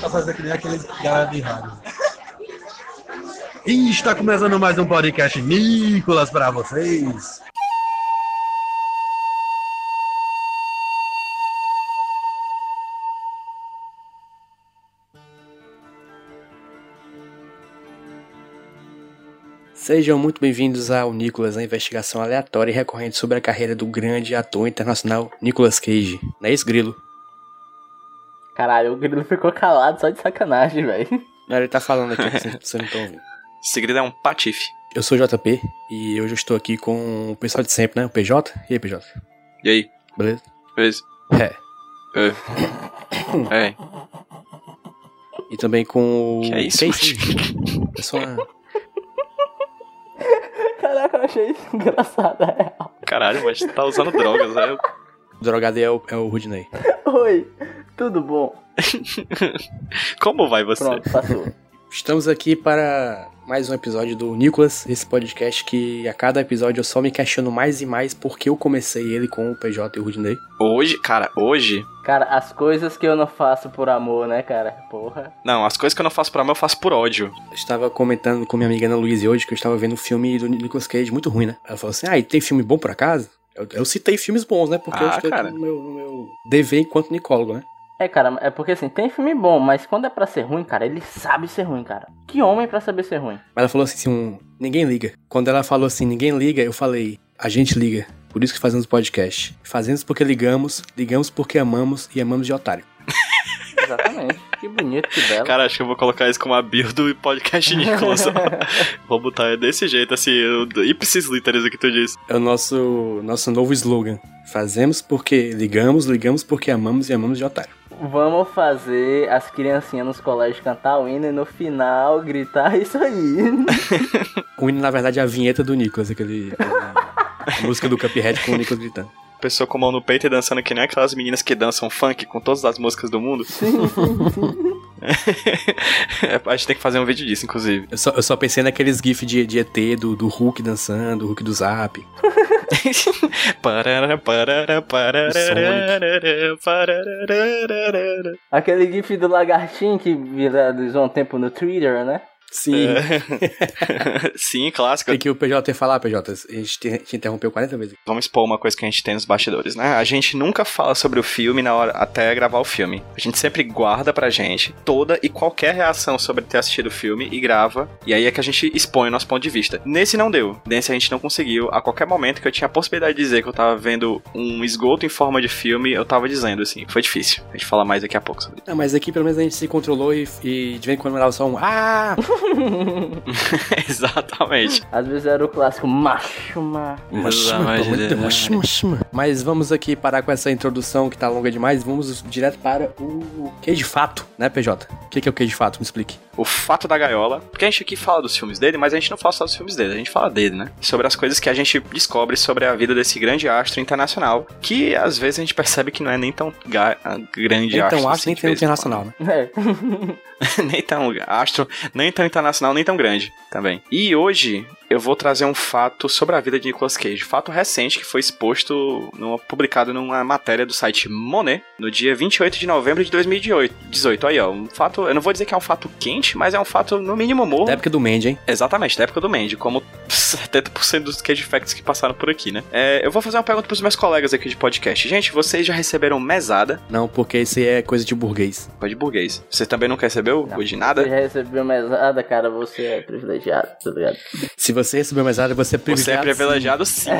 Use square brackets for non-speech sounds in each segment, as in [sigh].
tentar fazer que nem aqueles de rádio. E está começando mais um podcast Nicolas para vocês. Sejam muito bem-vindos ao Nicolas, a investigação aleatória e recorrente sobre a carreira do grande ator internacional Nicolas Cage. Não é isso, Grilo? Caralho, o grilo ficou calado só de sacanagem, velho. Não, ele tá falando aqui, vocês não estão ouvindo. Segredo é um patife. Eu sou o JP e hoje eu estou aqui com o pessoal de sempre, né? O PJ. E aí, PJ? E aí? Beleza? Beleza? É. É. [coughs] É. E também com o. Que é isso, isso? É só uma... Caraca, eu achei isso engraçado, é real. Caralho, mas tu tá usando drogas, né? O drogado aí é o, é o Rudney. Oi, tudo bom? [laughs] Como vai você? Pronto, passou. Estamos aqui para mais um episódio do Nicolas, esse podcast que a cada episódio eu só me questiono mais e mais porque eu comecei ele com o PJ e o Rudney. Hoje, cara, hoje. Cara, as coisas que eu não faço por amor, né, cara? Porra. Não, as coisas que eu não faço por amor, eu faço por ódio. Eu estava comentando com minha amiga Ana Luísa hoje que eu estava vendo um filme do Nicolas Cage muito ruim, né? Ela falou assim: Ah, e tem filme bom por acaso? Eu, eu citei filmes bons, né? Porque eu Ah, estou cara. no meu, no meu dever enquanto nicólogo, né? É, cara, é porque assim, tem filme bom, mas quando é pra ser ruim, cara, ele sabe ser ruim, cara. Que homem pra saber ser ruim? Mas ela falou assim, um, ninguém liga. Quando ela falou assim, ninguém liga, eu falei, a gente liga. Por isso que fazemos podcast. Fazemos porque ligamos, ligamos porque amamos e amamos de otário. [laughs] Exatamente. que bonito, que belo. Cara, acho que eu vou colocar isso como a bio do podcast Nicolas. [laughs] vou botar desse jeito, assim, o ipsis literis o que tu disse. É o nosso, nosso novo slogan. Fazemos porque ligamos, ligamos porque amamos e amamos de otário. Vamos fazer as criancinhas nos colégios cantar o hino e no final gritar isso aí. [laughs] O hino, na verdade, é a vinheta do Nicolas, aquele... música do Cuphead com o Nicolas gritando. Pessoa com a mão no peito e dançando que nem aquelas meninas que dançam funk com todas as músicas do mundo. Sim, sim, sim. [laughs] a gente tem que fazer um vídeo disso, inclusive. Eu só, eu só pensei naqueles gifs de, de ET, do, do Hulk dançando, do Hulk do Zap. [laughs] Parará, parará, parará, parará. Aquele gif do lagartinho que viralizou um tempo no Twitter, né? Sim. [laughs] Sim, clássico. Tem que o PJ falar, PJ. A gente te, te interrompeu 40 vezes. Vamos expor uma coisa que a gente tem nos bastidores, né? A gente nunca fala sobre o filme na hora até gravar o filme. A gente sempre guarda pra gente toda e qualquer reação sobre ter assistido o filme e grava. E aí é que a gente expõe o nosso ponto de vista. Nesse não deu. Nesse a gente não conseguiu. A qualquer momento que eu tinha a possibilidade de dizer que eu tava vendo um esgoto em forma de filme, eu tava dizendo assim. Foi difícil. A gente fala mais daqui a pouco sobre Não, mas aqui pelo menos a gente se controlou e, e de vez em quando mandava só um Ah! [laughs] [laughs] Exatamente. Às vezes era o clássico macho, macho. Macho, macho, macho. Mas vamos aqui parar com essa introdução que tá longa demais. Vamos direto para o que de fato, né, PJ? O que que é o que de fato? Me explique. O Fato da Gaiola. Porque a gente aqui fala dos filmes dele, mas a gente não fala só dos filmes dele, a gente fala dele, né? Sobre as coisas que a gente descobre sobre a vida desse grande astro internacional, que às vezes a gente percebe que não é nem tão ga- grande astro. Então, assim, nem tem vez em internacional, né? É. [laughs] nem tão astro, nem tão internacional, nem tão grande também. E hoje eu vou trazer um fato sobre a vida de Nicolas Cage. Fato recente que foi exposto, numa, publicado numa matéria do site Monet, no dia 28 de novembro de 2018. 18, aí ó, um fato, eu não vou dizer que é um fato quente, mas é um fato no mínimo morro. Da época do Mandy, hein? Exatamente, da época do Mandy, como 70% dos Cage Facts que passaram por aqui, né? É, eu vou fazer uma pergunta pros meus colegas aqui de podcast. Gente, vocês já receberam mesada? Não, porque esse é coisa de burguês. Pode burguês. Você também nunca recebeu? Não. Ou de nada? Você já recebeu mesada, cara, você é privilegiado, tá ligado? Se você recebeu mesada, você é Você é privilegiado. privilegiado sim.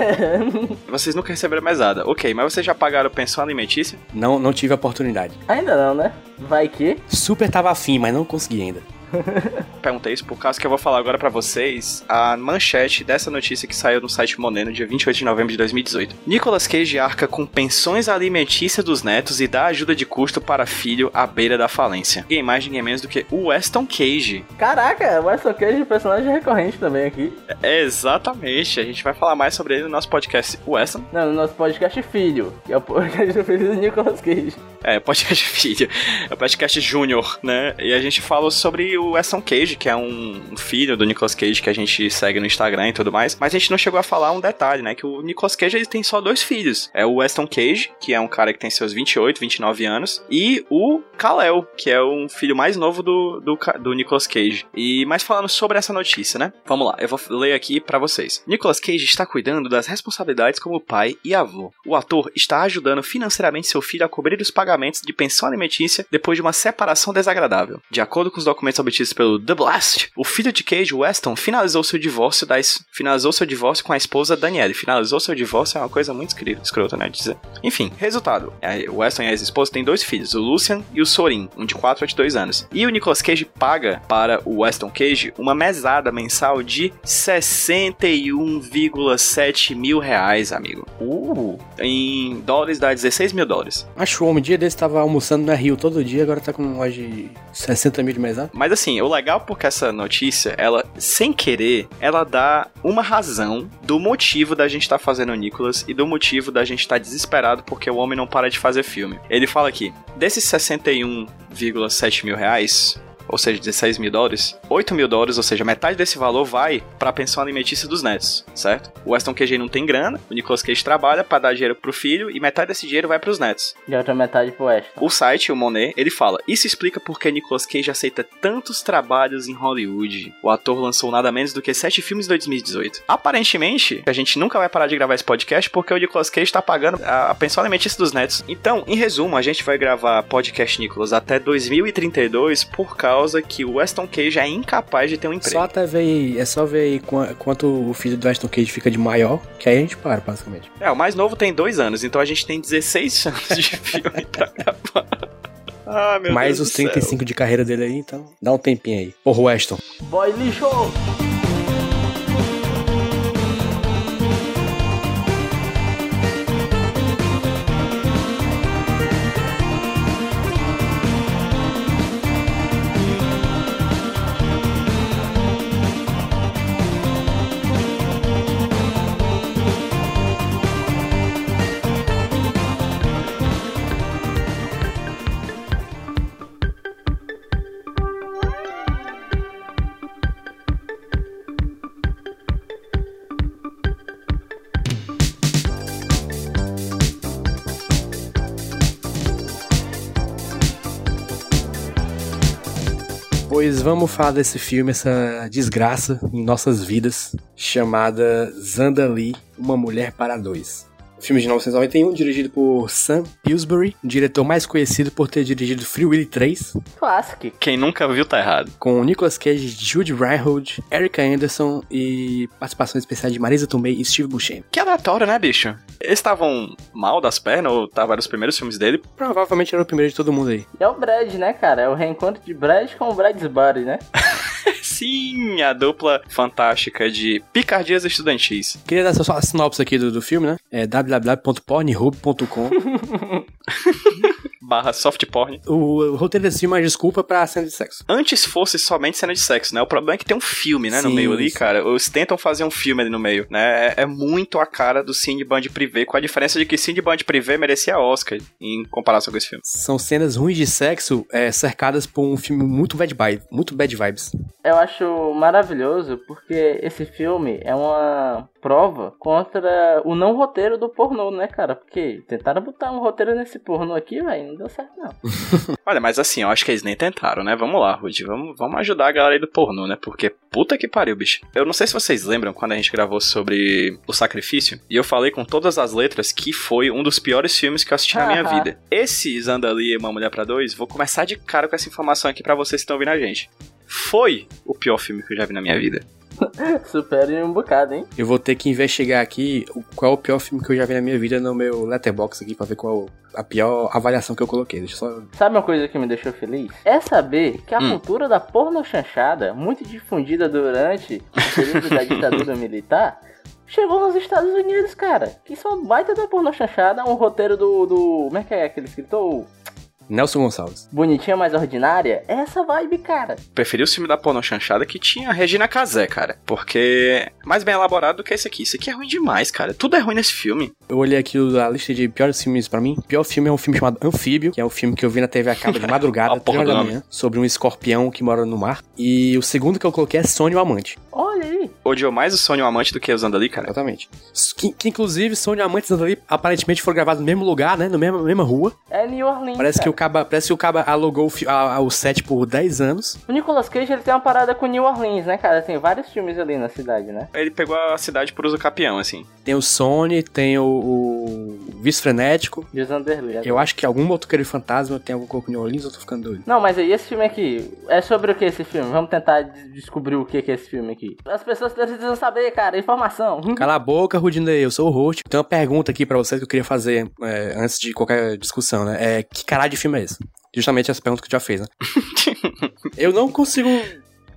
Vocês nunca receberam mesada. Ok, mas vocês já pagaram pensão alimentícia? não, não tive a oportunidade. Ainda não, né? Vai que. Super tava afim, mas não consegui ainda. [laughs] Perguntei isso por causa que eu vou falar agora pra vocês a manchete dessa notícia que saiu no site Monet no dia 28 de novembro de 2018. Nicolas Cage arca com pensões alimentícias dos netos e dá ajuda de custo para filho à beira da falência. Ninguém mais, ninguém menos do que o Weston Cage. Caraca, o Weston Cage é personagem recorrente também aqui. É, exatamente, a gente vai falar mais sobre ele no nosso podcast Weston. Não, no nosso podcast Filho, que é o podcast do filho do Nicolas Cage. É, podcast [laughs] filho, é o podcast júnior, né? E a gente fala sobre o Cage, que é um filho do Nicolas Cage que a gente segue no Instagram e tudo mais. Mas a gente não chegou a falar um detalhe, né? Que o Nicolas Cage ele tem só dois filhos. É o Weston Cage, que é um cara que tem seus 28, 29 anos, e o Kal-El, que é um filho mais novo do, do, do Nicolas Cage. E mais falando sobre essa notícia, né? Vamos lá, eu vou ler aqui pra vocês. Nicolas Cage está cuidando das responsabilidades como pai e avô. O ator está ajudando financeiramente seu filho a cobrir os pagamentos de pensão alimentícia depois de uma separação desagradável. De acordo com os documentos obtidos pelo The Blast, o filho de Cage, Weston, finalizou seu divórcio da es- finalizou seu divórcio com a esposa Danielle. Finalizou seu divórcio é uma coisa muito escrota, né, dizer. Enfim, resultado. A- O Weston e a ex-esposa têm dois filhos, o Lucian e o Sorin, um de 4 e de 2 anos. E o Nicolas Cage paga para o Weston Cage uma mesada mensal de 61,7 mil reais, amigo. Uh, Em dólares dá 16 mil dólares. Acho o homem dia desse tava almoçando na Rio todo dia, agora tá com mais de 60 mil de mesada. Mas assim, o legal porque essa notícia, ela, sem querer, ela dá uma razão do motivo da gente estar fazendo o Nicholas e do motivo da gente estar desesperado porque o homem não para de fazer filme. Ele fala aqui, desses 61,7 mil reais, ou seja, 16 mil dólares, 8 mil dólares, ou seja, metade desse valor vai para a pensão alimentícia dos netos, certo? O Weston Cage não tem grana, o Nicolas Cage trabalha para dar dinheiro pro filho e metade desse dinheiro vai para os netos. e a outra metade pro Weston. O site, o Monet, ele fala: Isso explica por que Nicolas Cage aceita tantos trabalhos em Hollywood. O ator lançou nada menos do que sete filmes em 2018. Aparentemente, a gente nunca vai parar de gravar esse podcast porque o Nicolas Cage tá pagando a, a pensão alimentícia dos netos. Então, em resumo, a gente vai gravar podcast Nicolas até 2032 por causa que o Weston Cage é incapaz de ter um emprego. Só até ver aí, é só ver aí qua- quanto o filho do Weston Cage fica de maior, que aí a gente para, basicamente. É, o mais novo tem dois anos, então a gente tem 16 anos de [laughs] filme pra gravar. Ah, meu Mais Deus os do céu. 35 de carreira dele aí, então dá um tempinho aí. Porra, Weston. Boy lixo! Pois vamos falar desse filme, essa desgraça em nossas vidas, chamada Zandali, Uma Mulher para Dois. Filme de 1991, dirigido por Sam Pillsbury, diretor mais conhecido por ter dirigido Free Willy 3, Classic. Quem nunca viu tá errado. com Nicolas Cage, Jude Reinhold, Erika Anderson e participações especiais de Marisa Tomei e Steve Buscemi. Que aleatório, né, bicho? Eles estavam mal das pernas ou estavam nos primeiros filmes dele? Provavelmente era o primeiro de todo mundo aí. É o Brad, né, cara? É o reencontro de Brad com o Brad's Buddy, né? [laughs] [laughs] Sim, a dupla fantástica de picardias estudantis. Queria dar só a sinopse aqui do, do filme, né? É www.pornhub.com. [laughs] Barra soft porn. o, o roteiro desse filme é uma desculpa pra cena de sexo. Antes fosse somente cena de sexo, né? O problema é que tem um filme, né, no Sim, meio ali, cara. Eles tentam fazer um filme ali no meio, né? É, é muito a cara do Cindy Band Privé, com a diferença de que Cindy Band Privé merecia Oscar em comparação com esse filme. São cenas ruins de sexo é, cercadas por um filme muito bad vibe, muito bad vibes. Eu acho maravilhoso porque esse filme é uma prova contra o não roteiro do pornô, né, cara? Porque tentaram botar um roteiro nesse pornô aqui, velho, não deu certo não. [laughs] Olha, mas assim, eu acho que eles nem tentaram, né? Vamos lá, Rudy. Vamos, vamos ajudar a galera aí do pornô, né? Porque puta que pariu, bicho. Eu não sei se vocês lembram quando a gente gravou sobre o sacrifício. E eu falei com todas as letras que foi um dos piores filmes que eu assisti na minha vida. Esse Zandali e Uma Mulher pra Dois, vou começar de cara com essa informação aqui pra vocês que estão ouvindo a gente. Foi o pior filme que eu já vi na minha vida. [laughs] Supera em um bocado, hein? Eu vou ter que investigar aqui qual é o pior filme que eu já vi na minha vida no meu letterbox aqui pra ver qual a pior avaliação que eu coloquei. Deixa eu só. Sabe uma coisa que me deixou feliz? É saber que a Hum. cultura da porno chanchada, muito difundida durante o período da [laughs] ditadura militar, chegou nos Estados Unidos, cara. Que são baita da porno chanchada, um roteiro do, do. Como é que é aquele escritor? Nelson Gonçalves. Bonitinha, mais ordinária. É essa vibe, cara. Preferi o filme da porno chanchada que tinha a Regina Casé, cara. Porque é mais bem elaborado do que esse aqui. Isso aqui é ruim demais, cara. Tudo é ruim nesse filme. Eu olhei aqui a lista de piores filmes pra mim. O pior filme é um filme chamado Anfíbio, que é um filme que eu vi na TV a cabo de [laughs] madrugada, A porra 3 horas do da manhã, sobre um escorpião que mora no mar. E o segundo que eu coloquei é Sônia o Amante. Olha aí. Odiou mais o Sônia Amante do que os Andali, cara. Exatamente. Que, que inclusive Sônia e Amante e ali aparentemente foram gravados no mesmo lugar, né? Na mesma, mesma rua. É New Orleans. Parece que, cara. o Caba, parece que o Caba alugou o, a- a- o set por 10 anos. O Nicolas Cage ele tem uma parada com New Orleans, né, cara? Tem vários filmes ali na cidade, né? Ele pegou a cidade por uso capião, assim. Tem o Sony, tem o, o Vice Frenético. De Zanderlei. Eu acho que algum motoqueiro fantasma tem algum corpo New Orleans, eu tô ficando doido. Não, mas aí esse filme aqui, é sobre o que esse filme? Vamos tentar de- descobrir o que que é esse filme aqui. As pessoas precisam saber, cara, informação. [laughs] Cala a boca, Rudinei, eu sou o host. Tem uma pergunta aqui pra vocês que eu queria fazer é, antes de qualquer discussão, né? É, que caralho de filme é esse? Justamente essa pergunta que tu já fez, né? [laughs] eu não consigo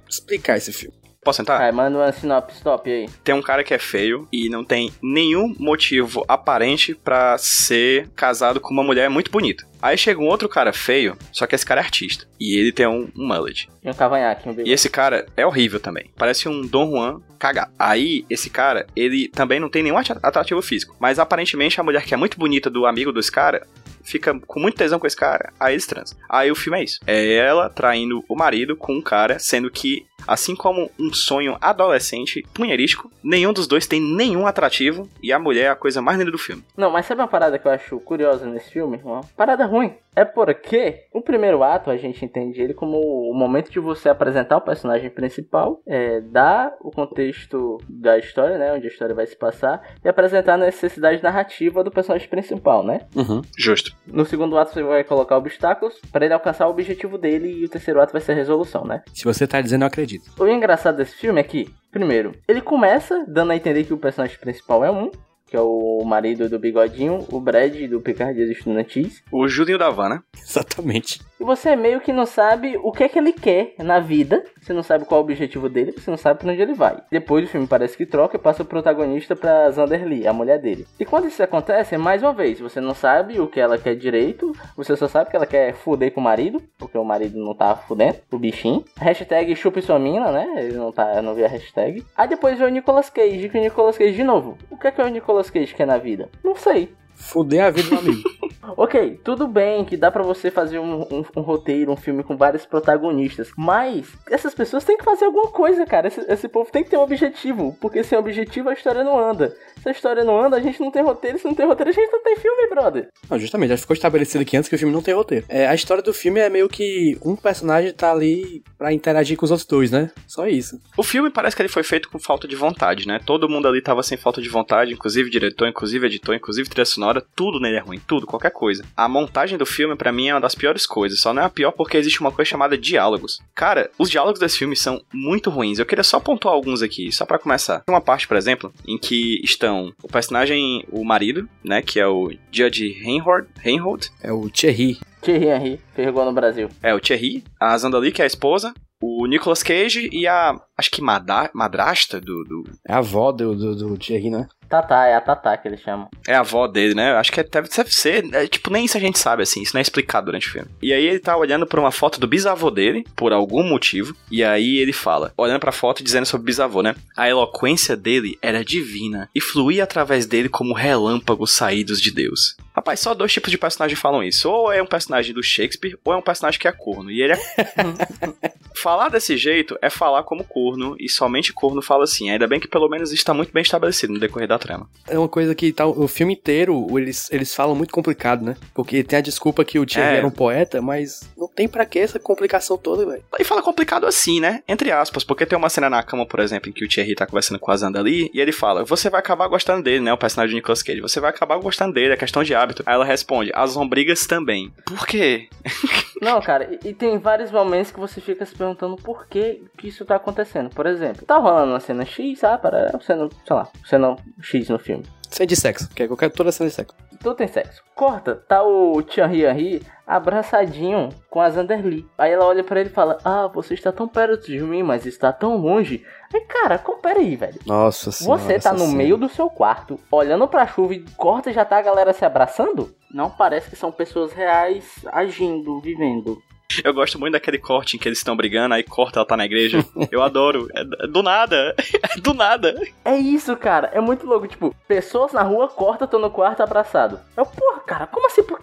explicar esse filme. Posso sentar? Vai, manda uma sinopse top aí. Tem um cara que é feio e não tem nenhum motivo aparente pra ser casado com uma mulher muito bonita. Aí chega um outro cara feio, só que esse cara é artista. E ele tem um, um mullet. E um cavanhaque, um E bebê. esse cara é horrível também. Parece um Dom Juan cagado. Aí, esse cara, ele também não tem nenhum ati- atrativo físico. Mas aparentemente a mulher que é muito bonita do amigo desse cara fica com muito tesão com esse cara. Aí eles transam. Aí o filme é isso. É ela traindo o marido com um cara, sendo que, assim como um sonho adolescente punherístico, nenhum dos dois tem nenhum atrativo. E a mulher é a coisa mais linda do filme. Não, mas sabe uma parada que eu acho curiosa nesse filme? Uma parada ruim. É porque o primeiro ato a gente entende ele como o momento de você apresentar o personagem principal, é, dar o contexto da história, né? Onde a história vai se passar, e apresentar a necessidade narrativa do personagem principal, né? Uhum. Justo. No segundo ato você vai colocar obstáculos para ele alcançar o objetivo dele, e o terceiro ato vai ser a resolução, né? Se você tá dizendo, eu acredito. O engraçado desse filme é que, primeiro, ele começa dando a entender que o personagem principal é um, que é o marido do bigodinho, o Brad do Picardias Estudantis. O Julinho da Van, né? Exatamente. E você meio que não sabe o que é que ele quer na vida. Você não sabe qual é o objetivo dele, você não sabe pra onde ele vai. Depois o filme parece que troca e passa o protagonista pra Xander Lee, a mulher dele. E quando isso acontece, mais uma vez, você não sabe o que ela quer direito, você só sabe que ela quer fuder com o marido, porque o marido não tá fudendo, o bichinho. Hashtag chupe sua mina, né? Ele não tá, eu não vi a hashtag. Aí depois vem o Nicolas Cage, que o Nicolas Cage de novo. O que é que o Nicolas Cage quer na vida? Não sei. Fuder a vida do amigo. [laughs] Ok, tudo bem que dá pra você fazer um, um- um roteiro, um filme com vários protagonistas, mas essas pessoas têm que fazer alguma coisa, cara. Esse, esse povo tem que ter um objetivo, porque sem objetivo a história não anda. Se a história não anda, a gente não tem roteiro, se não tem roteiro, a gente não tem filme, brother. Não, justamente, já ficou estabelecido aqui antes que o filme não tem roteiro. É, a história do filme é meio que um personagem tá ali pra interagir com os outros dois, né? Só isso. O filme parece que ele foi feito com falta de vontade, né? Todo mundo ali tava sem falta de vontade, inclusive diretor, inclusive editor, inclusive trilha sonora, tudo nele é ruim, tudo, qualquer coisa. A montagem do filme, pra mim, é uma das piores coisas. Só não é a pior porque existe uma coisa chamada diálogos. Cara, os diálogos desse filme são muito ruins. Eu queria só pontuar alguns aqui, só pra começar. Tem uma parte, por exemplo, em que estão o personagem, o marido, né? Que é o Judge Reinhold, Reinhold É o Thierry. Thierry Henry, pegou no Brasil. é o Thierry, a Zandali, que é a esposa, o Nicolas Cage e a, acho que mada- madrasta do, do, É a avó do, do, do Thierry, né? Tatá, é a Tatá que eles chamam. É a avó dele, né? Acho que é- deve, deve ser. é, tipo, nem isso a gente sabe, assim. Isso não é explicado durante o filme. E aí ele tá olhando pra uma foto do bisavô dele, por algum motivo. E aí ele fala, olhando pra foto e dizendo sobre o bisavô, né? A eloquência dele era divina e fluía através dele como relâmpagos saídos de Deus. Rapaz, só dois tipos de personagem falam isso. Ou é um personagem do Shakespeare, ou é um personagem que é corno. E ele é. [laughs] falar desse jeito é falar como corno, e somente corno fala assim. Ainda bem que pelo menos isso tá muito bem estabelecido no decorrer da trama. É uma coisa que tá, o filme inteiro, eles, eles falam muito complicado, né? Porque tem a desculpa que o Thierry É. era um poeta, mas não tem pra que essa complicação toda, velho. E fala complicado assim, né? Entre aspas, porque tem uma cena na cama, por exemplo, em que o Thierry tá conversando com a Zanda ali, e ele fala: Você vai acabar gostando dele, né? O personagem do Nicolas Cage. Você vai acabar gostando dele, é questão de hábito. Aí ela responde: As lombrigas também. Por quê? [laughs] Não, cara, e, e tem vários momentos que você fica se perguntando perguntando por que, que isso tá acontecendo. Por exemplo, tá rolando uma cena X, sabe? Para cena, sei lá, cena X no filme. Cena de sexo, que é qualquer toda cena de sexo. Tudo tem sexo. Corta, tá o Thierry Henry abraçadinho com a Xander Lee. Aí ela olha pra ele e fala: Ah, você está tão perto de mim, mas está tão longe. Aí, cara, compara aí, velho. Nossa senhora. Você tá no meio do seu quarto, olhando pra chuva e corta e já tá a galera se abraçando? Não parece que são pessoas reais agindo, vivendo. [laughs] Eu gosto muito daquele corte em que eles estão brigando, aí corta, ela tá na igreja. Eu adoro. É do nada. [laughs] É do nada. É isso, cara. É muito louco. Tipo, pessoas na rua corta, tô no quarto abraçado. Eu, porra, cara, como assim? Por-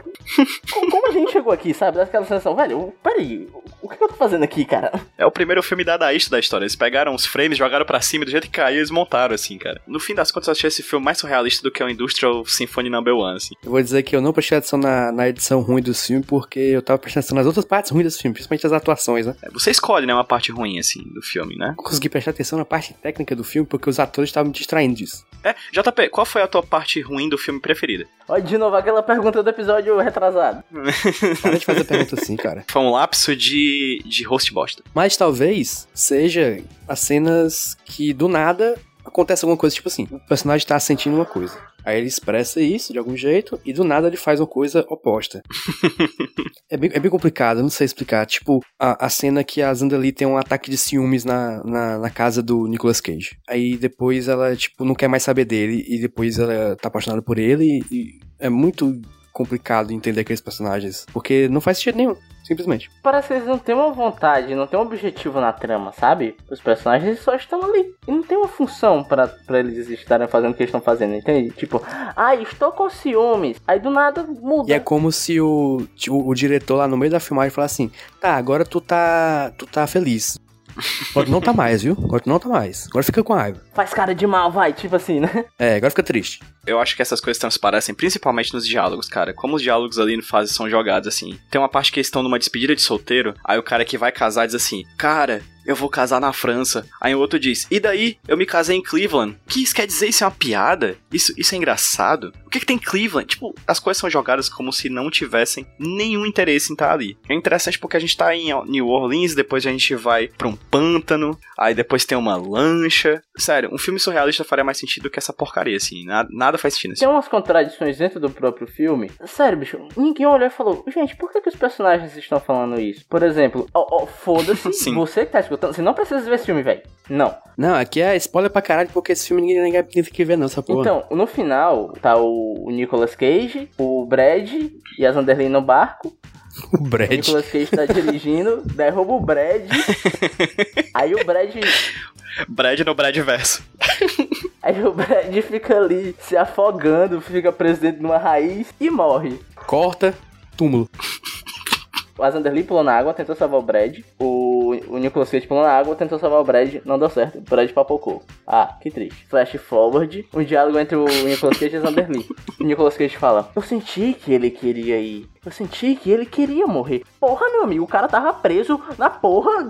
como, a gente chegou aqui, sabe? Daquela sensação, velho, peraí, o que eu tô fazendo aqui, cara? É o primeiro filme dadaísta da história. Eles pegaram os frames, jogaram pra cima, e do jeito que caiu, eles montaram, assim, cara. No fim das contas, eu achei esse filme mais surrealista do que o Industrial Symphony Number One, assim. Eu vou dizer que eu não prestei atenção na, na edição ruim do filme porque eu tava prestando atenção nas outras partes ruins desse filme, principalmente as atuações, né? É, Você escolhe, né, uma parte ruim, assim, do filme, né? Não consegui prestar atenção na parte técnica do filme porque os atores estavam me distraindo disso. É, JP, qual foi a tua parte ruim do filme preferida? Olha de novo aquela pergunta do episódio retrasado. [laughs] Para de fazer pergunta assim, cara. Foi um lapso de, de host bosta. Mas talvez seja as cenas que do nada acontece alguma coisa, tipo assim, o personagem tá sentindo uma coisa. Aí ele expressa isso de algum jeito e do nada ele faz uma coisa oposta. [laughs] é, bem, é bem complicado, não sei explicar. Tipo, a, a cena que a Zandali tem um ataque de ciúmes na, na, na casa do Nicolas Cage. Aí depois ela, tipo, não quer mais saber dele e depois ela tá apaixonada por ele e é muito complicado entender aqueles personagens, porque não faz sentido nenhum, simplesmente. Parece que eles não têm uma vontade, não tem um objetivo na trama, sabe? Os personagens só estão ali. E não tem uma função pra eles estarem fazendo o que eles estão fazendo, entende? Tipo, ah, estou com ciúmes. Aí do nada muda. E é como se o, o, o diretor lá no meio da filmagem falasse assim: tá, agora tu tá. tu tá feliz. Agora tu não tá mais, viu? Agora tu não tá mais. Agora fica com raiva. Faz cara de mal, vai, tipo assim, né? É, agora fica triste. Eu acho que essas coisas transparecem principalmente nos diálogos, cara. Como os diálogos ali no fase são jogados assim. Tem uma parte que eles estão numa despedida de solteiro, aí o cara que vai casar diz assim: Cara, eu vou casar na França. Aí o outro diz: E daí? Eu me casei em Cleveland. O que isso quer dizer? Isso é uma piada? Isso, isso é engraçado? O que, que tem em Cleveland? Tipo, as coisas são jogadas como se não tivessem nenhum interesse em estar ali. É interessante porque a gente tá em New Orleans, depois a gente vai pra um pântano, aí depois tem uma lancha. Sério, um filme surrealista faria mais sentido que essa porcaria, assim. Nada, nada faz sentido. Assim. Tem umas contradições dentro do próprio filme. Sério, bicho, ninguém olhou e falou, gente, por que, que os personagens estão falando isso? Por exemplo, ó, ó, foda-se, [laughs] você que tá escutando, você não precisa ver esse filme, velho. Não. Não, aqui é spoiler pra caralho, porque esse filme ninguém, ninguém tem que ver, não, essa porra. Então, no final, tá o, o Nicolas Cage, o Brad e a Zanderlin no barco. o [laughs] O Brad. Nicolas Cage tá dirigindo, [laughs] derruba o Brad. aí o Brad. Brad no Brad verso. Aí o Brad fica ali se afogando, fica preso dentro de uma raiz e morre. Corta, túmulo. O Azanderly pulou na água, tentou salvar o Brad. O, o Nicolas Cage pulou na água, tentou salvar o Brad, não deu certo. O Brad papocou. Ah, que triste. Flash forward, um diálogo entre o Nicolas Cage e o Azanderly. O Nicolas Cage fala: Eu senti que ele queria ir. Eu senti que ele queria morrer. Porra, meu amigo, o cara tava preso na porra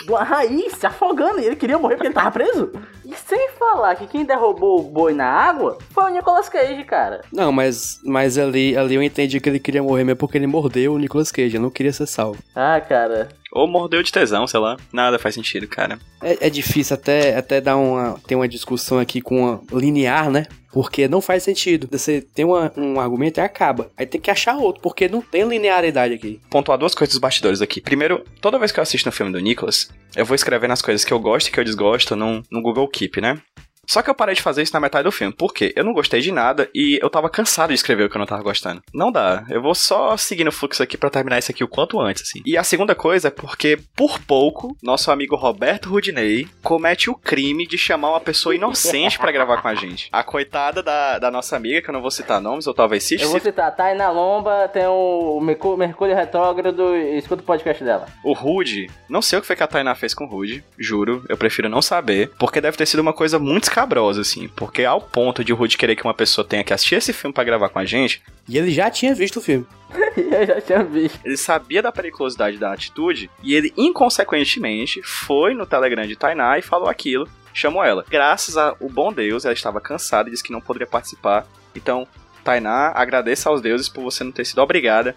[laughs] uma raiz, se afogando. E ele queria morrer porque ele tava preso. E sem falar que quem derrubou o boi na água foi o Nicolas Cage, cara. Não, mas, mas ali, ali eu entendi que ele queria morrer mesmo porque ele mordeu o Nicolas Cage, ele não queria ser salvo. Ah, cara. Ou mordeu de tesão, sei lá. Nada faz sentido, cara. É, é difícil até, até dar uma. ter uma discussão aqui com uma linear, né? Porque não faz sentido. Você tem uma- um argumento e acaba. Aí tem que achar outro, porque não tem linearidade aqui. Pontuar duas coisas dos bastidores aqui. Primeiro, toda vez que eu assisto um filme do Nicholas, eu vou escrevendo as coisas que eu gosto e que eu desgosto no, no Google Keep, né? Só que eu parei de fazer isso na metade do filme. Por quê? Eu não gostei de nada e eu tava cansado de escrever o que eu não tava gostando. Não dá. Eu vou só seguir no fluxo aqui pra terminar isso aqui o quanto antes, assim. E a segunda coisa é porque, por pouco, nosso amigo Roberto Rudinei comete o crime de chamar uma pessoa inocente pra gravar com a gente. A coitada da, da nossa amiga, que eu não vou citar nomes, ou talvez cite, Eu vou citar, tá aí na lomba, tem o Mercú- Mercúrio Retrógrado e escuta o podcast dela. O Rude, não sei o que foi que a Tainá fez com o Rude, juro, eu prefiro não saber, porque deve ter sido uma coisa muito escabrosa, assim, porque ao ponto de o Rude querer que uma pessoa tenha que assistir esse filme pra gravar com a gente, E ele já tinha visto o filme. [laughs] eu já tinha visto. ele sabia da periculosidade da atitude e ele, inconsequentemente, foi no Telegram de Tainá e falou aquilo, chamou ela. Graças ao bom Deus, ela estava cansada e disse que não poderia participar, então, Tainá, agradeça aos deuses por você não ter sido obrigada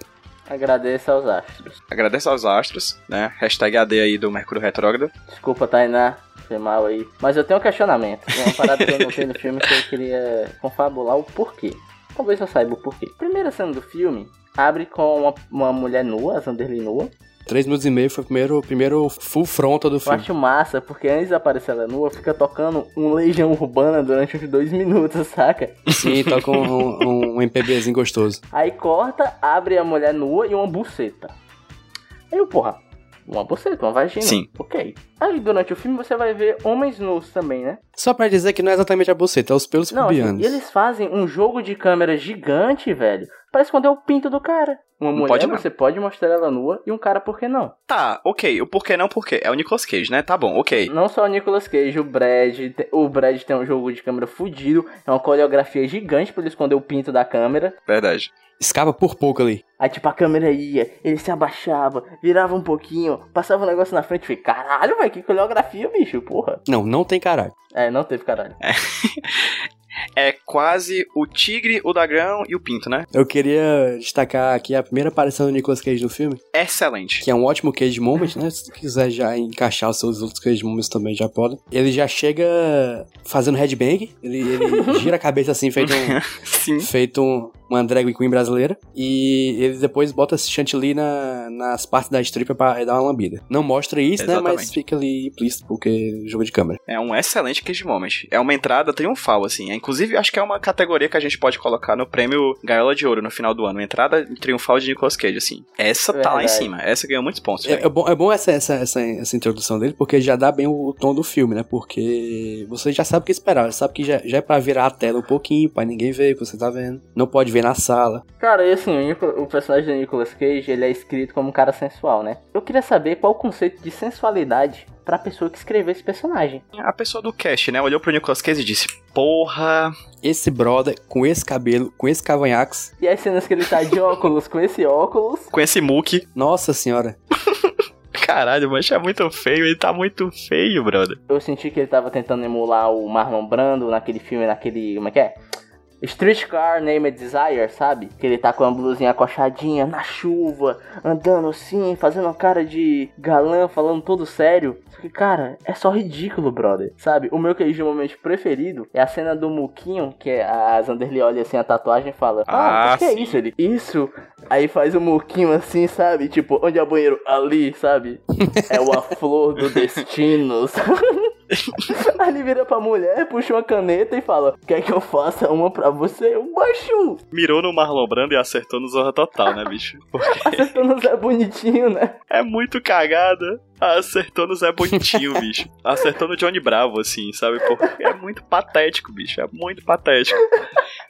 Agradeço aos astros. Agradeço aos astros, né? Hashtag AD aí do Mercúrio Retrógrado. Desculpa, Tainá. Mal aí. Mas eu tenho um questionamento. Tem uma parada que eu notei no filme que eu queria confabular o porquê. Talvez eu saiba o porquê. Primeira cena do filme abre com uma, uma mulher nua, a Zanderly nua. Três minutos e meio foi o primeiro, primeiro full frontal do Eu filme. acho massa, porque antes de aparecer ela nua, fica tocando um Legião Urbana durante uns dois minutos, [laughs] saca? Sim, toca um, um, um MPBzinho gostoso. Aí corta, abre a mulher nua e uma buceta. Aí eu, porra, uma buceta, uma vagina. Sim. Ok. Aí durante o filme você vai ver homens nus também, né? Só pra dizer que não é exatamente a buceta, é os pelos Não, assim, pubianos. e eles fazem um jogo de câmera gigante, velho. Parece quando é o pinto do cara. Uma Não mulher, pode você pode mostrar ela nua, e um cara, por que não? Tá, ok. O porquê não porquê. É o Nicolas Cage, né? Tá bom, ok. Não só o Nicolas Cage, o Brad. O Brad tem um jogo de câmera fudido, é uma coreografia gigante pra ele esconder o pinto da câmera. Verdade. Escapa por pouco ali. Aí, tipo, a câmera ia, ele se abaixava, virava um pouquinho, passava um negócio na frente e falei, caralho, velho, que coreografia, bicho, porra. Não, não tem caralho. É, não teve caralho. É quase o tigre, o dragão e o pinto, né? Eu queria destacar aqui a primeira aparição do Nicolas Cage no filme, Excelente. que é um ótimo Cage Moment, né? Se quiser já encaixar os seus outros Cage Moments também já podem. Ele já chega fazendo headbang, ele, ele [laughs] gira a cabeça assim, feito um, [laughs] Sim. feito um, uma drag queen brasileira. E ele depois bota esse chantilly na, nas partes da stripper pra dar uma lambida. Não mostra isso, né? Mas Exatamente. fica ali implícito, porque jogo de câmera. É um excelente Cage Moment. É uma entrada triunfal, assim. É, Inclusive, acho que é uma categoria que a gente pode colocar no prêmio Gaiola de Ouro no final do ano. Entrada triunfal de Nicolas Cage, assim. Essa tá lá em Verdade. cima. Essa ganhou muitos pontos, É, é bom, é bom essa, essa, essa, essa introdução dele, porque já dá bem o, tom do filme, né? Porque você já sabe o que esperar, sabe que já, já é pra virar a tela um pouquinho, pra ninguém ver o que você tá vendo. Não pode ver na sala. Cara, e assim, o, o personagem do Nicolas Cage, ele é escrito como um cara sensual, né? Eu queria saber qual o conceito de sensualidade pra pessoa que escreveu esse personagem. A pessoa do cast, né, olhou pro Nicolas Cage e disse: Porra, Esse brother, com esse cabelo, com esse cavanhaques, E as cenas que ele tá de óculos com esse óculos, com esse muque. nossa senhora. [laughs] Caralho, mas é muito feio. Ele tá muito feio, brother. eu senti que ele tava tentando emular o Marlon Brando naquele filme, naquele. Como é que é? Streetcar Named Desire, sabe? Que ele tá com a blusinha acochadinha na chuva, andando assim, fazendo uma cara de galã, falando todo sério. Só que, cara, é só ridículo, brother. Sabe? O meu queijo momento preferido é a cena do Muquinho, que é a Zanderly olha assim a tatuagem e fala: Ah, Ah, o que, é sim. isso? Ele, isso. Aí faz o Muquinho assim, sabe? Tipo, onde é o banheiro? Ali, sabe? [laughs] É o a flor do destino, sabe? [laughs] Aí ele vira pra mulher, puxa uma caneta e fala: Quer que eu faça uma pra você? O baixo! Mirou no Marlon Brando e acertou no Zorra Total, né, bicho? Porque Acertou no Zé Bonitinho, né? [laughs] é muito cagada. Acertou no Zé Bonitinho, [laughs] bicho. Acertou no Johnny Bravo, assim, sabe? Porque é muito patético, bicho. É muito patético.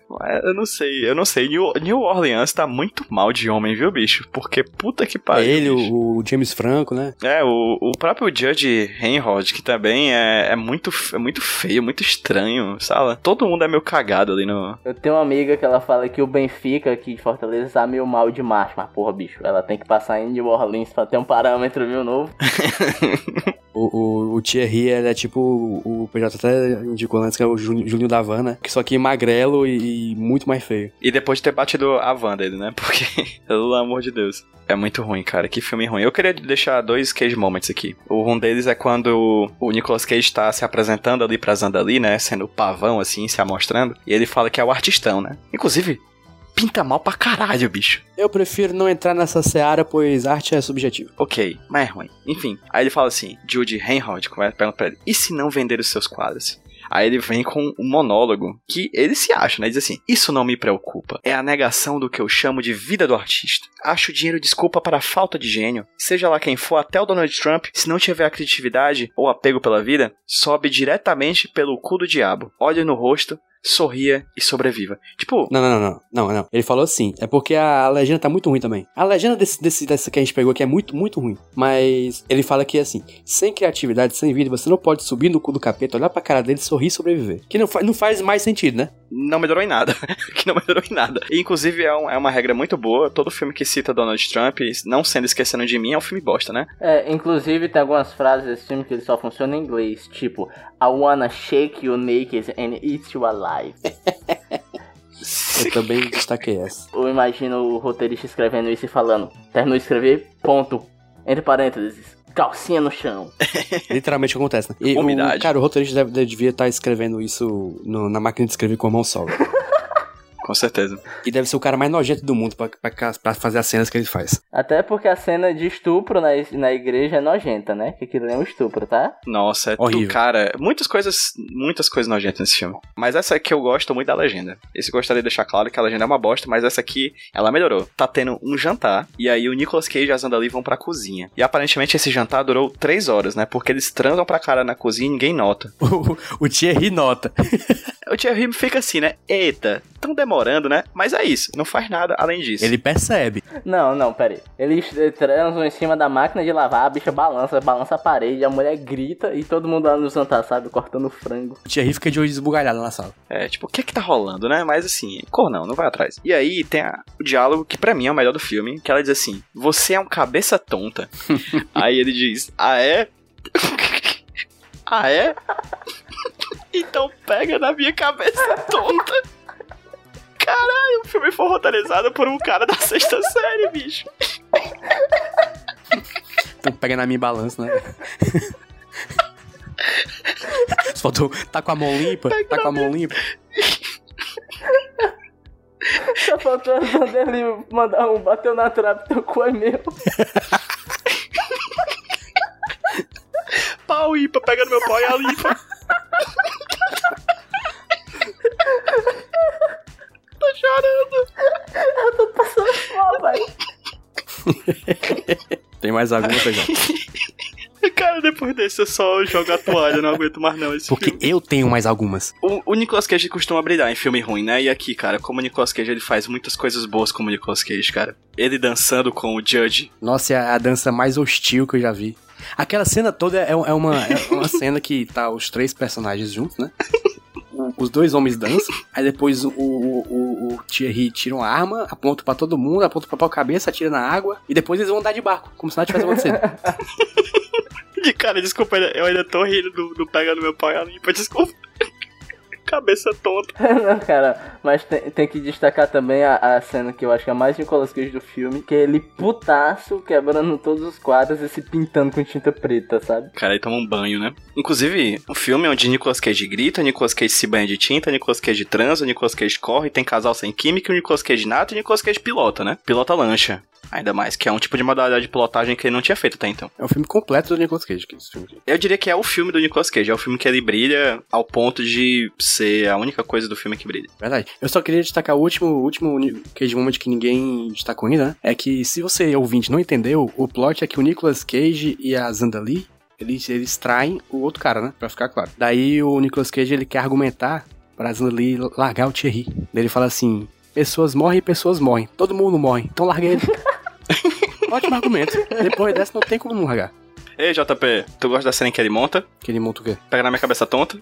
Mas Eu não sei, eu não sei. New, New Orleans tá muito mal de homem, viu, bicho? Porque puta que É pariu. ele, bicho. o, o James Franco, né? É, o, o próprio Judge Reinhold, que também é, é, muito, é muito feio, muito estranho, sabe? Todo mundo é meio cagado ali no. Eu tenho uma amiga que ela fala que o Benfica aqui de Fortaleza tá meio mal de macho. Mas porra, bicho, ela tem que passar em New Orleans pra ter um parâmetro, viu, novo. [laughs] O, o, o Thierry ele é tipo o, o PJ até indicou antes que é o Juninho da Havana, que só que magrelo e, e muito mais feio. E depois de ter batido a van dele, né? [laughs] Porque, pelo amor de Deus. É muito ruim, cara. Que filme ruim. Eu queria deixar dois Cage Moments aqui. Um deles é quando o Nicolas Cage tá se apresentando ali pra Zandali, né? Sendo pavão, assim, se amostrando. E ele fala que é o artistão, né? Inclusive, pinta mal pra caralho, bicho. Eu prefiro não entrar nessa seara, pois arte é subjetiva. Ok, mas é ruim. Enfim, aí ele fala assim, Jude Reinhold, pergunta pra ele, e se não vender os seus quadros? Aí ele vem com um monólogo que ele se acha, né? Diz assim: Isso não me preocupa. É a negação do que eu chamo de vida do artista. Acho dinheiro desculpa para a falta de gênio. Seja lá quem for, até o Donald Trump, se não tiver a criatividade ou apego pela vida, sobe diretamente pelo cu do diabo. Olhe no rosto, sorria e sobreviva. Tipo, Não, não, não, não, não, não. Ele falou assim, é porque a legenda tá muito ruim também. A legenda desse, desse, dessa que a gente pegou aqui é muito, muito ruim. Mas ele fala que assim, sem criatividade, sem vida, você não pode subir no cu do capeta, olhar pra cara dele, sorrir e sobreviver. Que não, fa não faz mais sentido, né? não melhorou em nada. [laughs] que não melhorou em nada. E, inclusive, é, um- é uma regra muito boa. Todo filme que cita Donald Trump, não sendo esquecendo de mim, é um filme bosta, né? É, inclusive tem algumas frases desse filme que ele só funciona em inglês, tipo I wanna shake you naked and eat you alive. [laughs] Eu também destaquei essa. Eu imagino o roteirista escrevendo isso e falando: terminou de escrever, ponto. Entre parênteses, calcinha no chão. [laughs] Literalmente acontece, né? E o, Umidade. cara, o roteirista deve, deve- devia estar escrevendo isso no- na máquina de escrever com a mão só. Com certeza. E deve ser o cara mais nojento do mundo pra fazer as cenas que ele faz. Até porque a cena de estupro na, na igreja é nojenta, né? Que aquilo é um estupro, tá? Nossa, é Horrível. tu, cara, muitas coisas, muitas coisas nojentas nesse filme. Mas essa aqui eu gosto muito da legenda. Esse eu gostaria de deixar claro que a legenda é uma bosta, mas essa aqui, ela melhorou. Tá tendo um jantar, e aí o Nicolas Cage e a Zandali vão pra cozinha. E aparentemente esse jantar durou três horas, né? Porque eles transam pra cara na cozinha e ninguém nota. [laughs] O, o Thierry nota. O Thierry fica assim, né? Eita, tão demorando, né? Mas é isso, não faz nada além disso. Ele percebe. Não, não, pera aí. Eles transam em cima da máquina de lavar, a bicha balança, balança a parede, a mulher grita e todo mundo lá no jantar, sabe? Cortando frango. O Thierry fica de olho esbugalhado na sala. É, tipo, o que que tá rolando, né? Mas assim, cor não, não vai atrás. E aí tem a- o diálogo que pra mim é o melhor do filme, que ela diz assim: "Você é um cabeça tonta". [laughs] aí ele diz: "Ah é?" [laughs] "Ah é?" [laughs] então pega na minha cabeça tonta. Caralho, o filme foi roteirizado por um cara da sexta série, bicho. Então pega na minha balança, né? Só faltou. Tá com a mão limpa? Tá com a mão limpa? Só faltou a Zanderli mandar um bateu na trave, teu cu é meu. Pau ímpa, pega no meu pau e a limpa. Tô chorando. [laughs] Eu tô passando mal, velho. [laughs] Tem mais alguma, Feijão? [laughs] Cara, depois desse eu só jogo a toalha, não aguento mais não esse Porque filme. eu tenho mais algumas. O, o Nicolas Cage costuma brilhar em filme ruim, né? E aqui, cara, como o Nicolas Cage ele faz muitas coisas boas como o Nicolas Cage, cara. Ele dançando com o Judge. Nossa, é a dança mais hostil que eu já vi. Aquela cena toda é, é uma, é uma cena que tá os três personagens juntos, né? Os dois homens dançam, aí depois o, o, o, Thierry tira uma arma, aponta pra todo mundo, aponta pra pau cabeça, atira na água, e depois eles vão andar de barco, como se nada tivesse acontecido. [laughs] Cara, desculpa, eu ainda tô rindo do, do pega no meu pau e desculpa. Cabeça tonta. [laughs] Não, cara, mas tem, tem que destacar também a, a cena que eu acho que é a mais Nicolas Cage do filme, que é ele putaço, quebrando todos os quadros e se pintando com tinta preta, sabe? Cara, aí toma um banho, né? Inclusive, um filme onde Nicolas Cage grita, Nicolas Cage se banha de tinta, Nicolas Cage transa, Nicolas Cage corre, tem casal sem química, o Nicolas Cage nata e o Nicolas Cage pilota, né? Pilota lancha. Ainda mais, que é um tipo de modalidade de pilotagem que ele não tinha feito até então. É o filme completo do Nicolas Cage, que é esse filme aqui. Eu diria que é o filme do Nicolas Cage, é o filme que ele brilha ao ponto de ser a única coisa do filme que brilha. Verdade. Eu só queria destacar o último, o último Cage Moment que ninguém destacou ainda, né? É que se você, ouvinte, não entendeu, o plot é que o Nicolas Cage e a Zandali, eles, eles traem o outro cara, né? Pra ficar claro. Daí o Nicolas Cage, ele quer argumentar pra Zandali largar o Thierry. Daí ele fala assim, pessoas morrem e pessoas morrem. Todo mundo morre, então larga ele. [laughs] Ótimo argumento. Depois dessa não tem como não largar. Ei, JP, tu gosta da cena em que ele monta? Que ele monta o quê? Pega na minha cabeça tonta?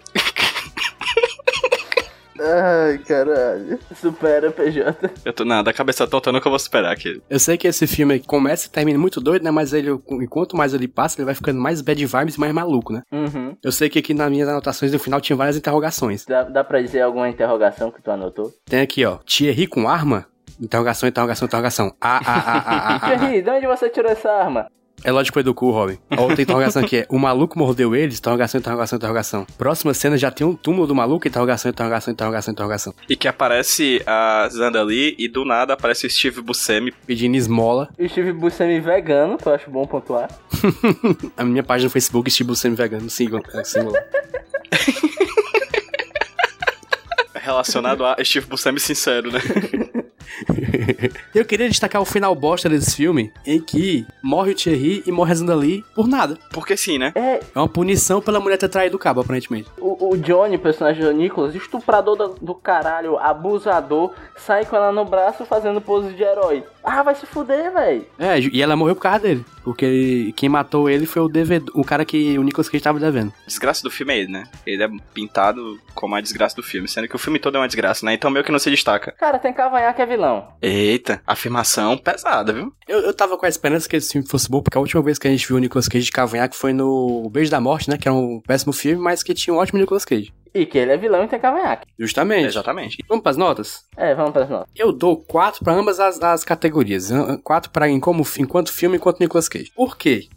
Ai, caralho. Supera, PJ. Eu tô, não, da cabeça tonta eu nunca vou superar aquele. Eu sei que esse filme começa e termina muito doido, né? Mas ele, enquanto mais ele passa, ele vai ficando mais bad vibes e mais maluco, né? Uhum. Eu sei que aqui nas minhas anotações no final tinha várias interrogações. Dá, dá pra dizer alguma interrogação que tu anotou? Tem aqui, ó. Thierry com arma? Interrogação, interrogação, interrogação. Ah, ah, ah, ah, ah, ah. Thierry, de onde você tirou essa arma? É lógico do cu, Robin. Outra interrogação aqui é: o maluco mordeu eles? Interrogação, interrogação, interrogação. Próxima cena já tem um túmulo do maluco? Interrogação, interrogação, interrogação, interrogação. E que aparece a Zandali e do nada aparece o Steve Buscemi. Pedindo esmola. O Steve Buscemi vegano, que eu acho bom pontuar. [laughs] A minha página no Facebook, Steve Buscemi Vegano. Sigam. É, sigam lá. Relacionado a Steve Buscemi sincero, né? [laughs] Eu queria destacar o final bosta desse filme, em que morre o Thierry e morre a Zandali por nada. Porque sim, né? É, É uma punição pela mulher ter traído o cabo, aparentemente. o, o Johnny, personagem do Nicholas, estuprador do, do caralho, abusador, sai com ela no braço fazendo pose de herói. Ah, vai se fuder, véi. É, e ela morreu por causa dele. Porque quem matou ele foi o devedor, o cara que o Nicolas Cage tava devendo. Desgraça do filme é ele, né? Ele é pintado como a desgraça do filme, sendo que o filme todo é uma desgraça, né? Então meio que não se destaca. Cara, tem cavanhaque é vilão. Não. Eita, afirmação pesada, viu? Eu, eu tava com a esperança que esse filme fosse bom, porque a última vez que a gente viu o Nicolas Cage de cavanhaque foi no Beijo da Morte, né? Que era um péssimo filme, mas que tinha um ótimo Nicolas Cage. E que ele é vilão e tem cavanhaque. Justamente. Exatamente. Vamos pras notas? É, vamos para nós. Eu dou 4 pra ambas as, as categorias. 4 para em como, enquanto filme enquanto Nicolas Cage. Por quê?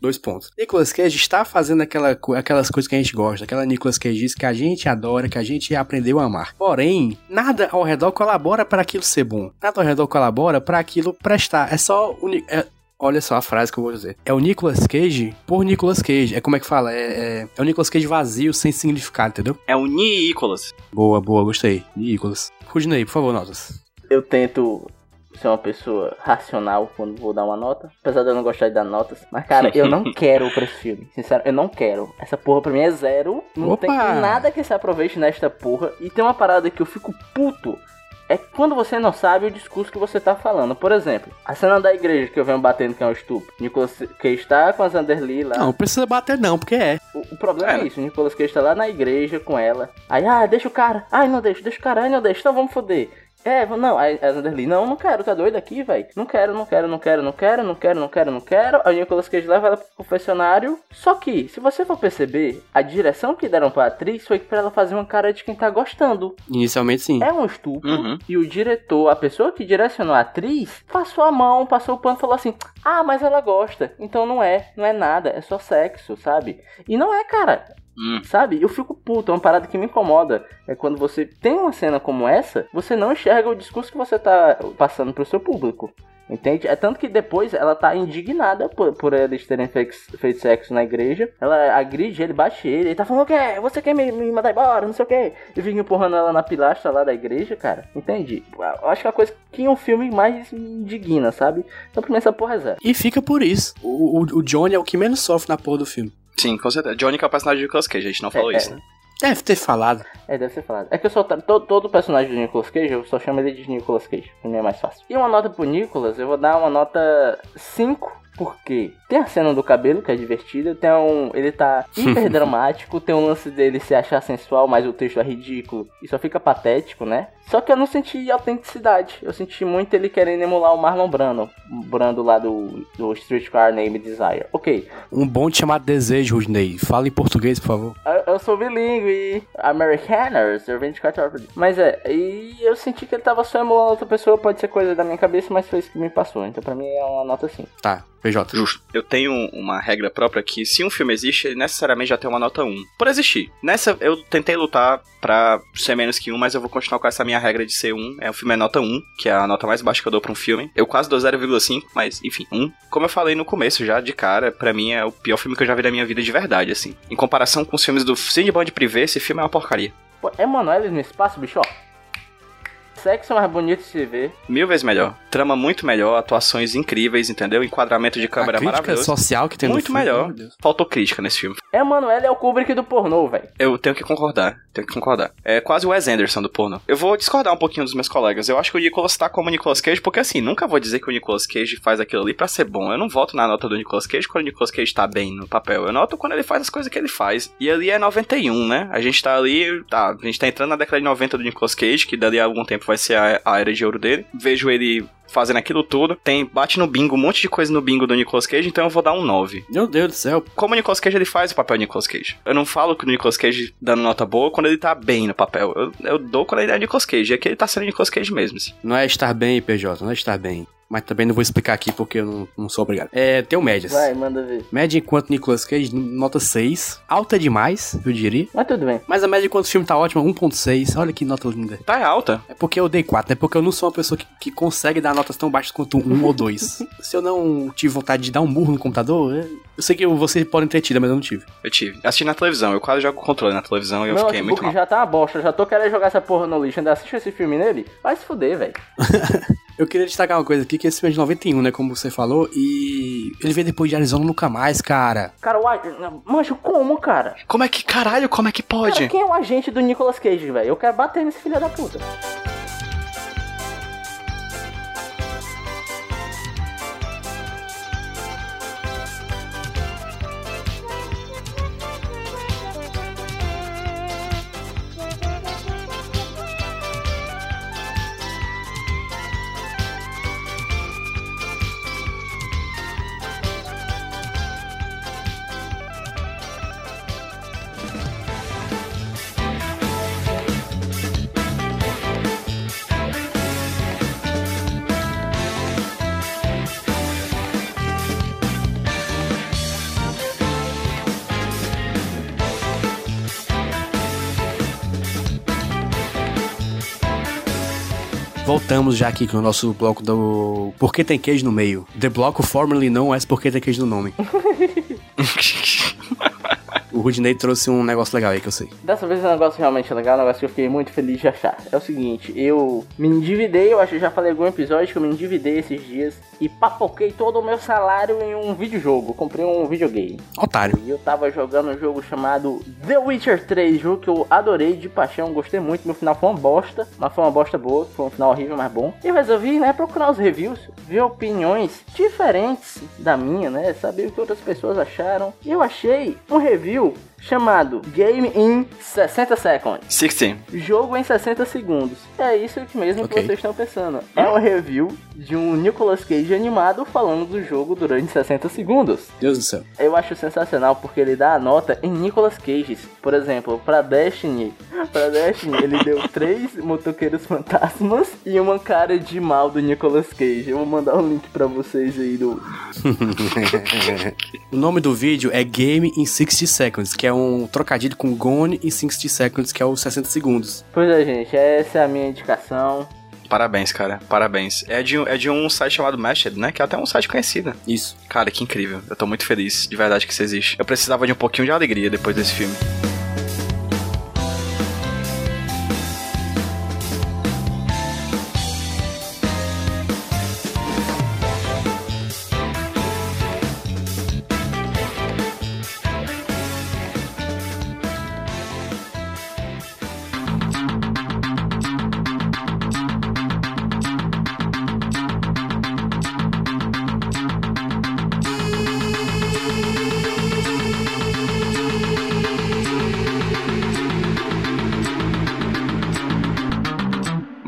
Dois pontos. Nicolas Cage está fazendo aquela, aquelas coisas que a gente gosta, aquela Nicolas Cage que a gente adora, que a gente aprendeu a amar. Porém, nada ao redor colabora para aquilo ser bom. Nada ao redor colabora para aquilo prestar. É só é- Olha só a frase que eu vou dizer. É o Nicolas Cage por Nicolas Cage. É como é que fala? É, é, é o Nicolas Cage vazio, sem significado, entendeu? É o Nicolas. Boa, boa, gostei. Nicolas. Rudney, por favor, notas. Eu tento ser uma pessoa racional quando vou dar uma nota. Apesar de eu não gostar de dar notas. Mas, cara, eu não [laughs] quero pra esse filme. Sincero, eu não quero. Essa porra pra mim é zero. Não Opa! tem nada que se aproveite nesta porra. E tem uma parada que eu fico puto. É quando você não sabe o discurso que você tá falando. Por exemplo, a cena da igreja que eu venho batendo que é um estupro. Nicolas Cage tá com a Zanderly lá. Não, precisa bater não, porque é. O, o problema é. É. isso, o Nicolas Cage tá lá na igreja com ela. Aí, ah, deixa o cara. Ai, não deixa, deixa o cara, ai, não deixa, então vamos foder. É, não, aí a Zanderly, não, não quero, tá doido aqui, velho? Não quero, não quero, não quero, não quero, não quero, não quero, não quero. Aí o Nicolas Cage leva ela pro confessionário. Só que, se você for perceber, a direção que deram pra atriz foi pra ela fazer uma cara de quem tá gostando. Inicialmente sim. É um estupro. Uhum. E o diretor, a pessoa que direcionou a atriz, passou a mão, passou o pano e falou assim: Ah, mas ela gosta. Então não é, não é nada, é só sexo, sabe? E não é, cara. Hum. Sabe? Eu fico puto, é uma parada que me incomoda. É quando você tem uma cena como essa, você não enxerga o discurso que você tá passando pro seu público. Entende? É tanto que depois ela tá indignada por, por eles terem feito, feito sexo na igreja. Ela agride ele, bate ele. Ele tá falando o quê? Você quer me, me mandar embora? Não sei o quê. E fica empurrando ela na pilastra lá da igreja, cara. Entende? Eu acho que é a coisa que um filme mais me indigna, sabe? Então pra mim essa porra é zero. E fica por isso. O, o, o Johnny é o que menos sofre na porra do filme. Sim, com certeza. Johnny que é o personagem de Nicolas Cage, a gente não falou É, isso, é. né? Deve ter falado. É, deve ser falado. É que eu só. Todo, todo personagem do Nicolas Cage, eu só chamo ele de Nicolas Cage. Pra mim é mais fácil. E uma nota pro Nicolas, eu vou dar uma nota 5. Porque tem a cena do cabelo, que é divertida, tem um. Ele tá [laughs] hiper dramático, tem um lance dele se achar sensual, mas o texto é ridículo e só fica patético, né? Só que eu não senti autenticidade. Eu senti muito ele querendo emular o Marlon Brando. Brando lá do, do Streetcar Name Desire. Ok, Um bom chamado desejo, Rudney. Fala em português, por favor. eu, eu sou bilíngue, Americaners, eu venho de 14. Mas é, e eu senti que ele tava só emulando outra pessoa, pode ser coisa da minha cabeça, mas foi isso que me passou. Então pra mim é uma nota 5. Tá, PJ. Justo. Eu tenho uma regra própria que se um filme existe, ele necessariamente já tem uma nota 1. Por existir. Nessa, eu tentei lutar pra ser menos que 1, mas eu vou continuar com essa minha regra de ser 1. É, o filme é nota 1, que é a nota mais baixa que eu dou pra um filme. Eu quase dou 0,5, mas enfim, 1. Como eu falei no começo já, de cara, pra mim é o pior filme que eu já vi da minha vida de verdade, assim. Em comparação com os filmes do Cindy Bond Privé, esse filme é uma porcaria. Pô, Emanuele no espaço, bicho, ó. Sexo é mais bonito de se ver. Mil vezes melhor. Trama muito melhor, atuações incríveis, entendeu? Enquadramento de A câmera crítica maravilhoso. social que tem Muito filme, melhor. Faltou crítica nesse filme. Emanuele é o Kubrick do pornô, velho. Eu tenho que concordar, tenho que concordar. É quase o Wes Anderson do porno. Eu vou discordar um pouquinho dos meus colegas. Eu acho que o Nicolas tá como o Nicolas Cage, porque assim, nunca vou dizer que o Nicolas Cage faz aquilo ali pra ser bom. Eu não voto na nota do Nicolas Cage quando o Nicolas Cage tá bem no papel. Eu noto quando ele faz as coisas que ele faz. E ali é 91, né? A gente tá ali, tá, a gente tá entrando na década de 90 do Nicolas Cage, que dali a algum tempo vai ser a, a era de ouro dele. Vejo ele fazendo aquilo tudo. Tem, bate no bingo, um monte de coisa no bingo do Nicolas Cage, então eu vou dar um 9 Meu Deus do céu. como o Nicolas Cage ele faz o papel de Nicolas Cage. Eu não falo que o Nicolas Cage dando nota boa quando ele tá bem no papel. Eu, eu dou quando ele é Nicolas Cage. E aqui ele tá sendo Nicolas Cage mesmo, assim. Não é estar bem, PJ, não é estar bem. Mas também não vou explicar aqui porque eu não, não sou obrigado. É, tem o médias. Vai, manda ver. Média enquanto Nicolas Cage, nota 6. Alta demais, eu diria. Mas tudo bem. Mas a média enquanto o filme tá ótima, 1.6. Olha que nota linda. Tá alta. É porque eu dei 4, é porque eu não sou uma pessoa que, que consegue dar notas tão baixas quanto 1 ou 2. [laughs] Se eu não tive vontade de dar um murro no computador, eu sei que vocês podem ter tido, mas eu não tive. Eu tive. Assisti na televisão. Eu quase jogo controle na televisão e eu Meu fiquei muito notebook mal. já tá uma bosta, eu já tô querendo jogar essa porra no lixo. Ainda assiste esse filme nele? Vai se fuder, velho. [laughs] Eu queria destacar uma coisa aqui, que esse filme é de 91, né, como você falou, e ele veio depois de Arizona nunca mais, cara. Cara, o. Mancho, como, cara? Como é que, caralho, como é que pode? Cara, quem é o agente do Nicolas Cage, velho? Eu quero bater nesse filho da puta. Voltamos já aqui com o nosso bloco do Por que tem queijo no meio? The bloco formerly known as Por que tem queijo no nome. [laughs] O Rudney trouxe um negócio legal aí que eu sei. Dessa vez é um negócio realmente legal, um negócio que eu fiquei muito feliz de achar. É o seguinte, eu me endividei, eu acho que já falei em algum episódio que eu me endividei esses dias e papoquei todo o meu salário em um videojogo. Comprei um videogame. Otário. E eu tava jogando um jogo chamado The Witcher 3, jogo que eu adorei de paixão, gostei muito. No final foi uma bosta, mas foi uma bosta boa, foi um final horrível, mas bom. E eu resolvi, né, procurar os reviews, ver opiniões diferentes da minha, né, saber o que outras pessoas acharam. E eu achei um review chamado Game in 60 Seconds. 16. Jogo em 60 segundos. É isso mesmo Ok. que vocês estão pensando. É um review de um Nicolas Cage animado falando do jogo durante 60 segundos. Deus do céu. Eu acho sensacional porque ele dá a nota em Nicolas Cages. Por exemplo, pra Destiny, [laughs] pra Destiny ele deu três motoqueiros fantasmas e uma cara de mal do Nicolas Cage. Eu vou mandar um link pra vocês aí do. [laughs] O nome do vídeo é Game in 60 Seconds, que é um trocadilho com Gone in 60 Seconds, que é os 60 segundos. Pois é, gente, essa é a minha indicação. Parabéns, cara. Parabéns. É de, é de um site chamado Mashed, né? Que é até um site conhecido. Isso. Cara, que incrível. Eu tô muito feliz, de verdade, que isso existe. Eu precisava de um pouquinho de alegria depois desse filme.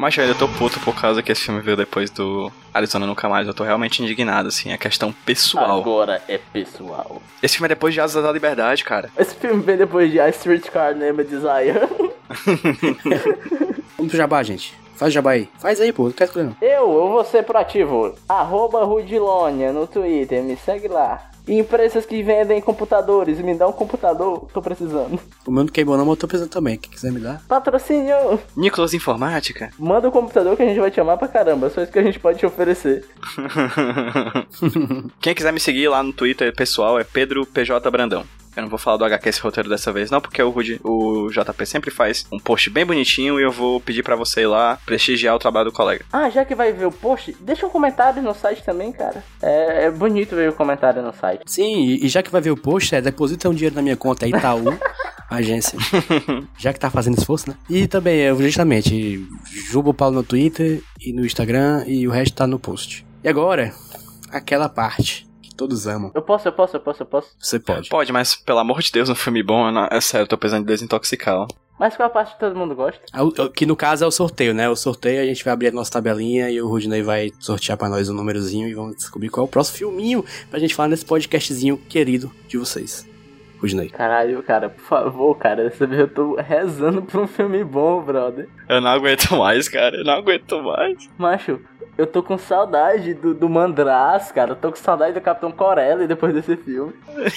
Mas eu ainda tô puto por causa que esse filme veio depois do Arizona Nunca Mais. Eu tô realmente indignado, assim. É questão pessoal. Agora é pessoal. Esse filme é depois de Asas da Liberdade, cara. Esse filme vem depois de A Streetcar Named Desire. [laughs] Vamos pro jabá, gente. Faz o jabá aí. Faz aí, pô. Não quer escolher não. Eu, eu vou ser proativo. Arroba Rudilonia no Twitter, me segue lá. E empresas que vendem computadores, me dá um computador, tô precisando. O meu não queimou não, mas eu tô precisando também. Quem quiser me dar. Patrocínio! Nicolas Informática. Manda o computador que a gente vai te amar pra caramba, só isso que a gente pode te oferecer. [laughs] Quem quiser me seguir lá no Twitter pessoal é Pedro PJ Brandão. Eu não vou falar do HQ esse roteiro dessa vez, não, porque o, Rudy, o JP sempre faz um post bem bonitinho e eu vou pedir pra você ir lá prestigiar o trabalho do colega. Ah, já que vai ver o post, deixa um comentário no site também, cara. É, é bonito ver o comentário no site. Sim, e já que vai ver o post, é, deposita um dinheiro na minha conta aí, Itaú, [laughs] agência. já que tá fazendo esforço, né? E também, eu justamente, Juba o Paulo no Twitter e no Instagram e o resto tá no post. E agora, aquela parte todos amam. Eu posso, eu posso, eu posso, eu posso. Você pode. Pode, mas pelo amor de Deus, um filme bom, eu não- é sério, eu tô precisando de desintoxicar. ó. Mas qual a parte que todo mundo gosta? Ah, Que no caso é o sorteio, né? O sorteio a gente vai abrir a nossa tabelinha e o Rudney vai sortear pra nós um númerozinho e vamos descobrir qual é o próximo filminho pra gente falar nesse podcastzinho querido de vocês. Rudney. Caralho, cara, por favor, cara, dessa vez eu tô rezando pra um filme bom, brother. Eu não aguento mais, cara, eu não aguento mais. Macho, eu tô com saudade do, do Mandraz, cara. Eu tô com saudade do Capitão Corelli depois desse filme.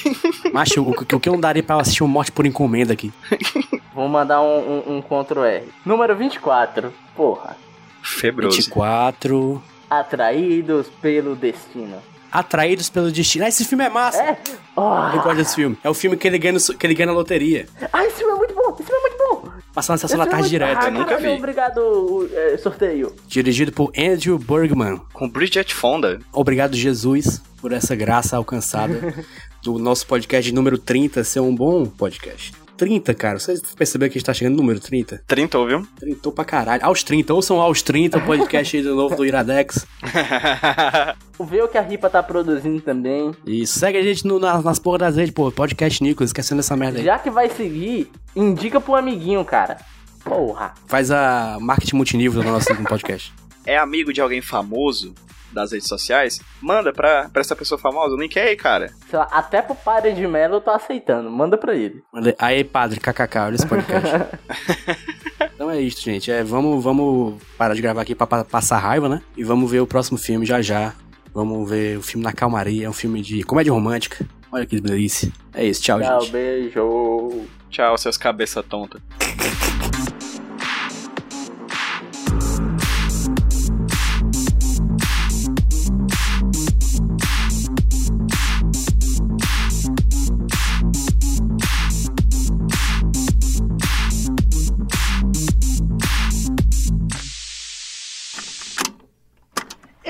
[laughs] Macho, o, o que eu não daria pra assistir um morte por encomenda aqui? [laughs] Vou mandar um, um, um Ctrl R. Número 24. Porra. Febroso. 24. Atraídos pelo destino. Atraídos pelo destino. Ah, esse filme é massa. É? Oh. Eu gosto desse filme. É o filme que ele ganha, no- que ele ganha na loteria. Ah, esse filme é muito bom! Esse filme é muito bom! Passando na sessão da tarde filme é direto. Ah, Eu nunca vi. Obrigado, é, sorteio. Dirigido por Andrew Bergman. Com Bridget Fonda. Obrigado, Jesus, por essa graça alcançada [laughs] do nosso podcast número 30 ser um bom podcast. 30, cara. Vocês perceberam que a gente tá chegando no número 30? 30, ouviu? 30 pra caralho. Aos 30. Ouçam aos 30 o podcast aí do novo do Iradex. [laughs] Vê o que a Ripa tá produzindo também. E segue a gente no, nas, nas porras das redes, pô. Podcast Nicolas, esquecendo essa merda aí. Já que vai seguir, indica pro amiguinho, cara. Porra. Faz a marketing multinível do nosso [laughs] podcast. é amigo de alguém famoso das redes sociais, manda pra, pra essa pessoa famosa o link aí, cara. Sei lá, até pro padre de Mello eu tô aceitando. Manda pra ele. Aí, padre, kkk, olha esse podcast. [laughs] então é isso, gente. É, vamos, vamos parar de gravar aqui pra, pa- passar raiva, né? E vamos ver o próximo filme já já. Vamos ver o filme Na Calmaria. É um filme de comédia romântica. Olha que delícia. É isso, tchau, Tchau, gente. beijo. Tchau, seus cabeça tonta.